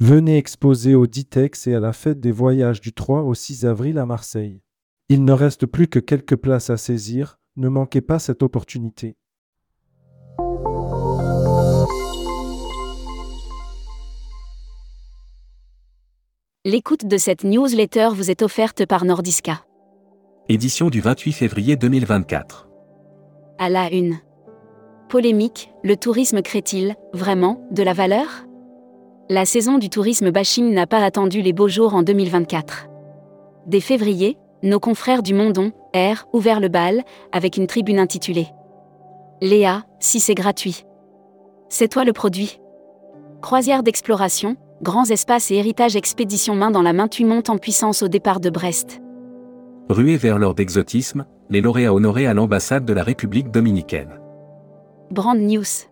Venez exposer au Ditex et à la fête des voyages du 3 au 6 avril à Marseille. Il ne reste plus que quelques places à saisir, ne manquez pas cette opportunité. L'écoute de cette newsletter vous est offerte par Nordiska. Édition du 28 février 2024. À la une. Polémique, le tourisme crée-t-il, vraiment, de la valeur? La saison du tourisme bashing n'a pas attendu les beaux jours en 2024. Dès février, nos confrères du Mondon, R, ouvert le bal, avec une tribune intitulée Léa, si c'est gratuit. C'est toi le produit. Croisière d'exploration, grands espaces et héritage expédition main dans la main tu montes en puissance au départ de Brest. Ruée vers l'or d'exotisme, les lauréats honorés à l'ambassade de la République dominicaine. Brand News.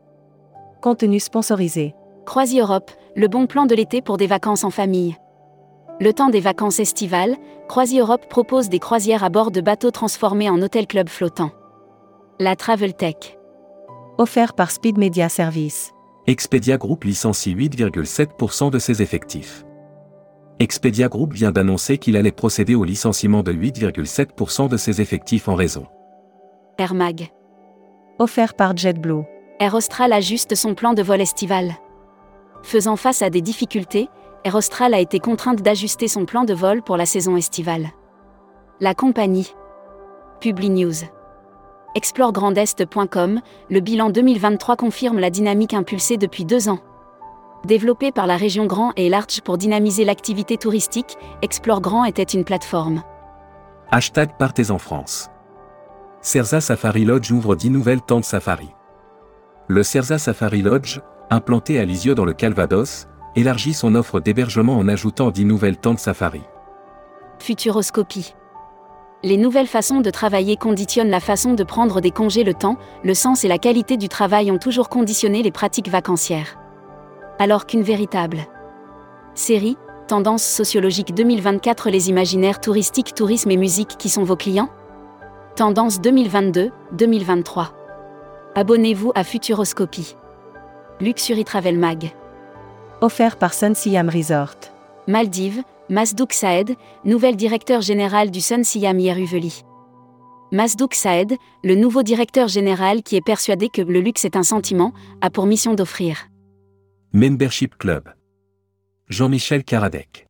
Contenu sponsorisé. Croisi Europe, le bon plan de l'été pour des vacances en famille. Le temps des vacances estivales, Croisi Europe propose des croisières à bord de bateaux transformés en hôtel-club flottant. La Travel Tech. Offert par Speed Media Service. Expedia Group licencie 8,7% de ses effectifs. Expedia Group vient d'annoncer qu'il allait procéder au licenciement de 8,7% de ses effectifs en raison. Air Mag. Offert par JetBlue. Air Austral ajuste son plan de vol estival. Faisant face à des difficultés, Air Austral a été contrainte d'ajuster son plan de vol pour la saison estivale. La compagnie. Publi News. ExploreGrandEst.com, le bilan 2023 confirme la dynamique impulsée depuis deux ans. Développé par la région Grand et Large pour dynamiser l'activité touristique, Explore Grand était une plateforme. Hashtag Partez en France. Cerza Safari Lodge ouvre 10 nouvelles tentes safari. Le Cerza Safari Lodge, implanté à Lisieux dans le Calvados, élargit son offre d'hébergement en ajoutant 10 nouvelles tentes safari. Futuroscopie. Les nouvelles façons de travailler conditionnent la façon de prendre des congés le temps, le sens et la qualité du travail ont toujours conditionné les pratiques vacancières. Alors qu'une véritable série, Tendance sociologique 2024 Les imaginaires touristiques, tourisme et musique qui sont vos clients? Tendance 2022-2023. Abonnez-vous à Futuroscopie. Luxury Travel Mag. Offert par Sun Siam Resort. Maldives, Masdouk Saed, nouvel directeur général du Sun Siam Yeruveli. Masdouk Saed, le nouveau directeur général qui est persuadé que le luxe est un sentiment, a pour mission d'offrir Membership Club. Jean-Michel Karadec.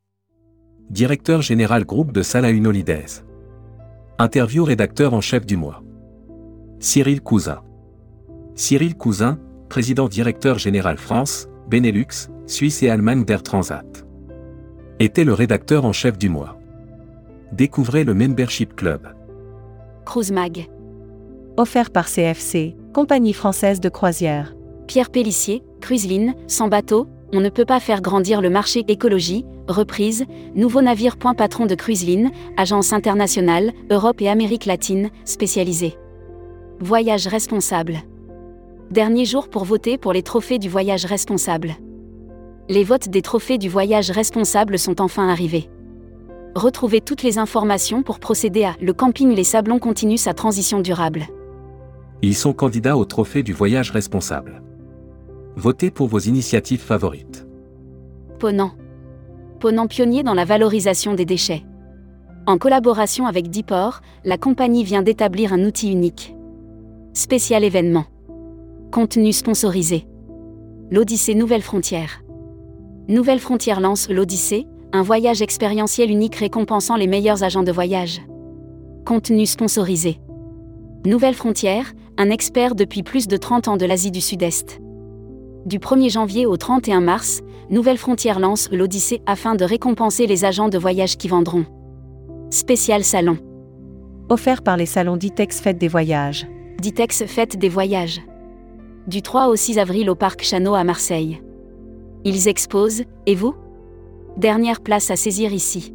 Directeur général groupe de Salahin Holidays. Interview rédacteur en chef du mois. Cyril Cousin. Cyril Cousin, président directeur général France, Benelux, Suisse et Allemagne d'Air Transat. Était le rédacteur en chef du mois. Découvrez le Membership Club. Cruise Mag. Offert par CFC, compagnie française de croisière. Pierre Pellissier, Cruiseline, sans bateau, on ne peut pas faire grandir le marché écologie, reprise, nouveau navire point patron de Cruiseline, agence internationale, Europe et Amérique latine, spécialisée. Voyage responsable. Dernier jour pour voter pour les trophées du voyage responsable. Les votes des trophées du voyage responsable sont enfin arrivés. Retrouvez toutes les informations pour procéder à Le camping Les Sablons continue sa transition durable. Ils sont candidats au trophée du voyage responsable. Votez pour vos initiatives favorites. Ponant. Ponant pionnier dans la valorisation des déchets. En collaboration avec Dipor, la compagnie vient d'établir un outil unique. Spécial événement. Contenu sponsorisé. L'Odyssée Nouvelle Frontière. Nouvelle Frontière lance l'Odyssée, un voyage expérientiel unique récompensant les meilleurs agents de voyage. Contenu sponsorisé. Nouvelle Frontière, un expert depuis plus de 30 ans de l'Asie du Sud-Est. Du 1er janvier au 31 mars, Nouvelle Frontière lance l'Odyssée afin de récompenser les agents de voyage qui vendront. Spécial salon. Offert par les salons Ditex Fête des Voyages. Ditex Fête des Voyages. Du 3 au 6 avril au Parc Chano à Marseille. Ils exposent, et vous? Dernière place à saisir ici.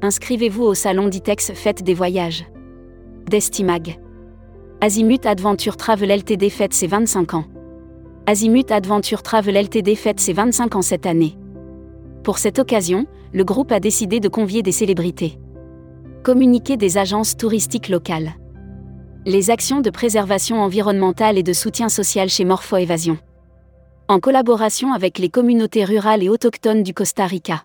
Inscrivez-vous au salon Ditex Fête des Voyages. Destimag. Azimut Adventure Travel LTD fête ses 25 ans. Azimut Adventure Travel LTD fête ses 25 ans cette année. Pour cette occasion, le groupe a décidé de convier des célébrités. Communiquer des agences touristiques locales. Les actions de préservation environnementale et de soutien social chez Morpho Évasion. En collaboration avec les communautés rurales et autochtones du Costa Rica.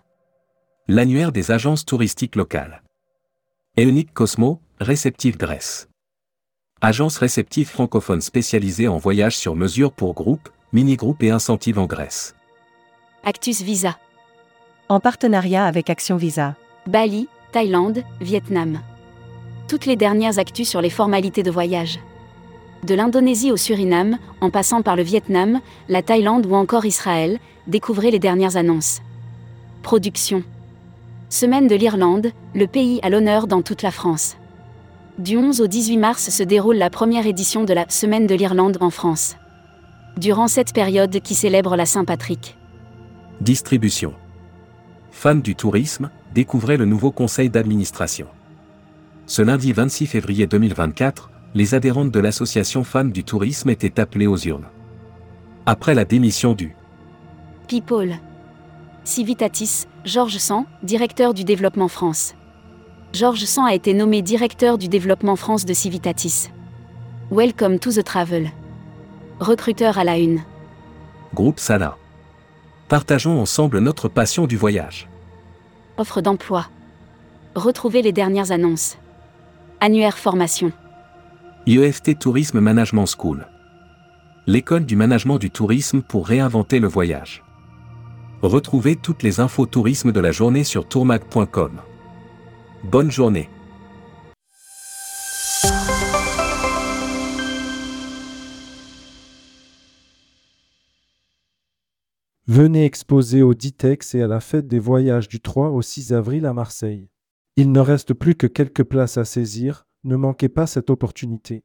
L'annuaire des agences touristiques locales. Eonic Cosmo, réceptif Grèce. Agence réceptive francophone spécialisée en voyages sur mesure pour groupes, mini-groupes et incentives en Grèce. Actus Visa. En partenariat avec Action Visa. Bali, Thaïlande, Vietnam. Toutes les dernières actus sur les formalités de voyage. De l'Indonésie au Suriname, en passant par le Vietnam, la Thaïlande ou encore Israël, découvrez les dernières annonces. Production. Semaine de l'Irlande, le pays à l'honneur dans toute la France. Du 11 au 18 mars se déroule la première édition de la Semaine de l'Irlande en France. Durant cette période qui célèbre la Saint-Patrick. Distribution. Fans du tourisme, découvrez le nouveau conseil d'administration. Ce lundi 26 février 2024, les adhérentes de l'association Fans du tourisme étaient appelées aux urnes. Après la démission du People. Civitatis, Georges Sand, directeur du développement France. Georges Sand a été nommé directeur du développement France de Civitatis. Welcome to the travel. Recruteur à la une. groupe Sala. Partageons ensemble notre passion du voyage. Offre d'emploi. Retrouvez les dernières annonces. Annuaire formation. IEFT Tourisme Management School. L'école du management du tourisme pour réinventer le voyage. Retrouvez toutes les infos tourisme de la journée sur tourmag.com. Bonne journée. Venez exposer au Ditex et à la fête des voyages du 3 au 6 avril à Marseille. Il ne reste plus que quelques places à saisir, ne manquez pas cette opportunité.